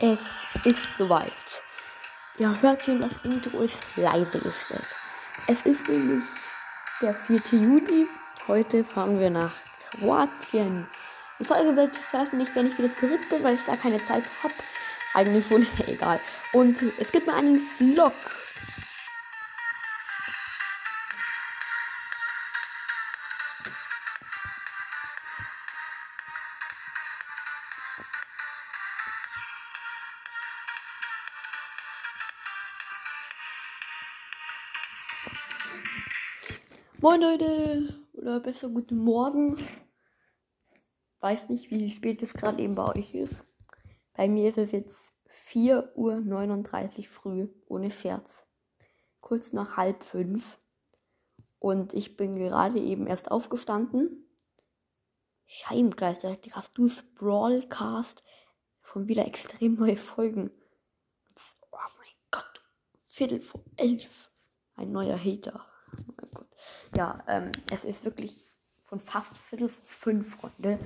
Es ist soweit. Ja, hört schon, das Intro ist leise gestellt. Es ist nämlich der 4. Juni. Heute fahren wir nach Kroatien. Die Folge wird veröffentlicht, wenn ich wieder zurück bin, weil ich da keine Zeit habe. Eigentlich schon egal. Und es gibt mal einen Vlog. Moin Leute, oder besser guten Morgen. Weiß nicht, wie spät es gerade eben bei euch ist. Bei mir ist es jetzt 4.39 Uhr früh, ohne Scherz. Kurz nach halb fünf. Und ich bin gerade eben erst aufgestanden. Scheibengleichzeitig hast du Sprawlcast schon wieder extrem neue Folgen. Oh mein Gott, Viertel vor elf. Ein neuer Hater. Gott. Ja, ähm, es ist wirklich von fast Viertel vor fünf, Freunde.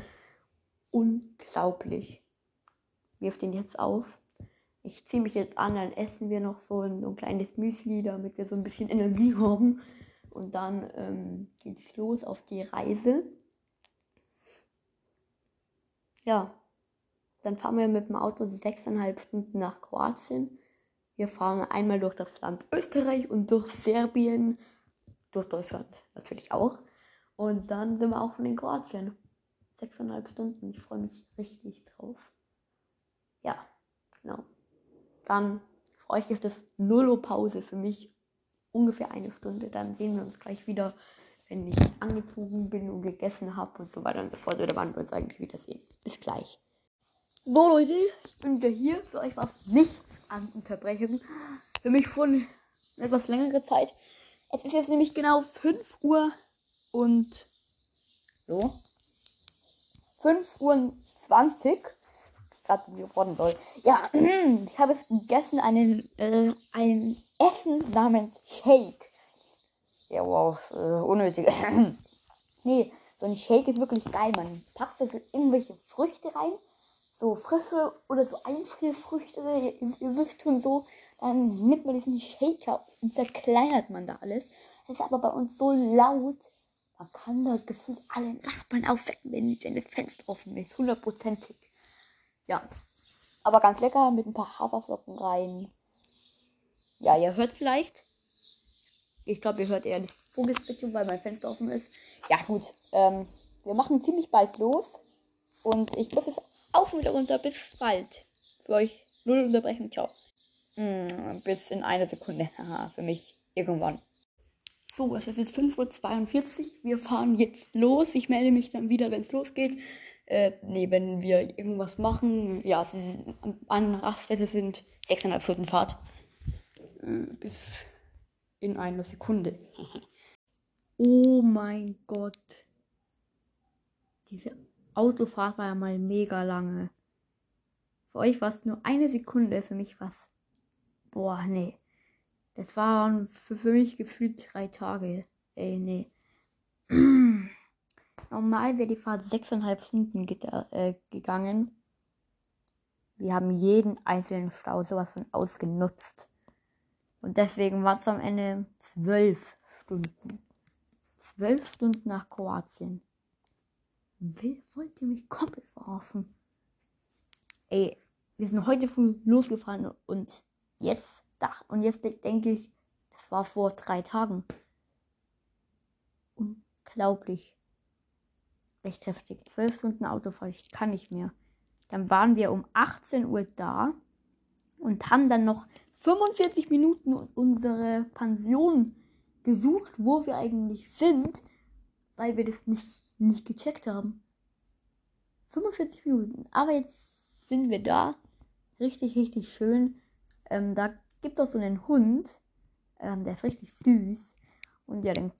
Unglaublich. Wirf den jetzt auf. Ich ziehe mich jetzt an, dann essen wir noch so ein, so ein kleines Müsli, damit wir so ein bisschen Energie haben. Und dann ähm, geht's los auf die Reise. Ja, dann fahren wir mit dem Auto sechseinhalb Stunden nach Kroatien. Wir fahren einmal durch das Land Österreich und durch Serbien, durch Deutschland natürlich auch. Und dann sind wir auch schon in Kroatien. Sechseinhalb Stunden. Ich freue mich richtig drauf. Ja, genau. Dann für euch ist das Nullo-Pause für mich ungefähr eine Stunde. Dann sehen wir uns gleich wieder, wenn ich angezogen bin und gegessen habe und so weiter und so fort. Oder wann wir uns eigentlich wiedersehen. Bis gleich. So Leute, ich bin wieder hier. Für euch war es nicht an Unterbrechung. Für mich schon eine etwas längere Zeit. Es ist jetzt nämlich genau 5 Uhr und so. 5 Uhr 20. Gerade geworden, Leute. Ja, ich habe es gegessen, einen, äh, ein Essen namens Shake. Ja, wow, äh, unnötig. nee, so ein Shake ist wirklich geil. Man packt da so irgendwelche Früchte rein. So frische oder so Einfrierfrüchte. Ihr, ihr wisst schon so. Dann nimmt man diesen Shaker und zerkleinert man da alles. Das ist aber bei uns so laut. Man kann da gefühlt alle Nachbarn aufwecken, wenn, wenn das Fenster offen ist. Hundertprozentig. Ja. Aber ganz lecker mit ein paar Haferflocken rein. Ja, ihr hört vielleicht. Ich glaube, ihr hört eher das Vogelzwitschern, weil mein Fenster offen ist. Ja, gut. Ähm, wir machen ziemlich bald los. Und ich muss es auch schon wieder runter. Bis bald. Für euch null Unterbrechung. Ciao. Mm, bis in einer Sekunde. Für mich irgendwann. So, es ist jetzt 5.42 Uhr. Wir fahren jetzt los. Ich melde mich dann wieder, wenn es losgeht. Äh, nee, wenn wir irgendwas machen. Ja, an Raststätte sind 6,5 Stunden Fahrt. Äh, bis in einer Sekunde. oh mein Gott. Diese Autofahrt war ja mal mega lange. Für euch war es nur eine Sekunde, für mich was. Boah, nee. Das waren für, für mich gefühlt drei Tage. Ey, nee. Normal wäre die Fahrt sechseinhalb Stunden äh, gegangen. Wir haben jeden einzelnen Stau sowas von ausgenutzt. Und deswegen war es am Ende zwölf Stunden. Zwölf Stunden nach Kroatien. Wer wollte mich komplett verarschen? Ey, wir sind heute früh losgefahren und jetzt, und jetzt denke ich, das war vor drei Tagen. Unglaublich recht heftig. Zwölf Stunden Autofahrt, ich kann nicht mehr. Dann waren wir um 18 Uhr da und haben dann noch 45 Minuten unsere Pension gesucht, wo wir eigentlich sind, weil wir das nicht, nicht gecheckt haben. 45 Minuten. Aber jetzt sind wir da. Richtig, richtig schön. Ähm, da gibt es so einen Hund. Ähm, der ist richtig süß. Und ja, den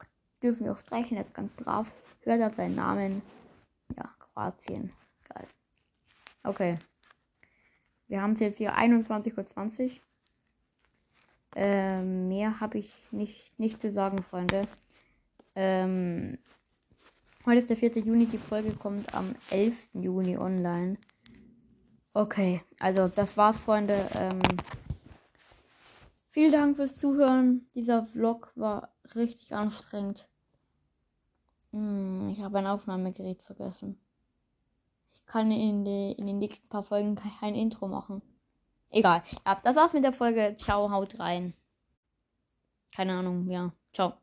dürfen wir auch streichen. Er ist ganz brav. Hört auf seinen Namen. Ja, Kroatien. Geil. Okay. Wir haben es jetzt hier 21.20 Uhr. Ähm, mehr habe ich nicht, nicht zu sagen, Freunde. Ähm, heute ist der 4. Juni. Die Folge kommt am 11. Juni online. Okay, also das war's, Freunde. Ähm, vielen Dank fürs Zuhören. Dieser Vlog war richtig anstrengend. Hm, ich habe ein Aufnahmegerät vergessen. Ich kann in, die, in den nächsten paar Folgen kein Intro machen. Egal. Ja, das war's mit der Folge. Ciao, haut rein. Keine Ahnung, ja. Ciao.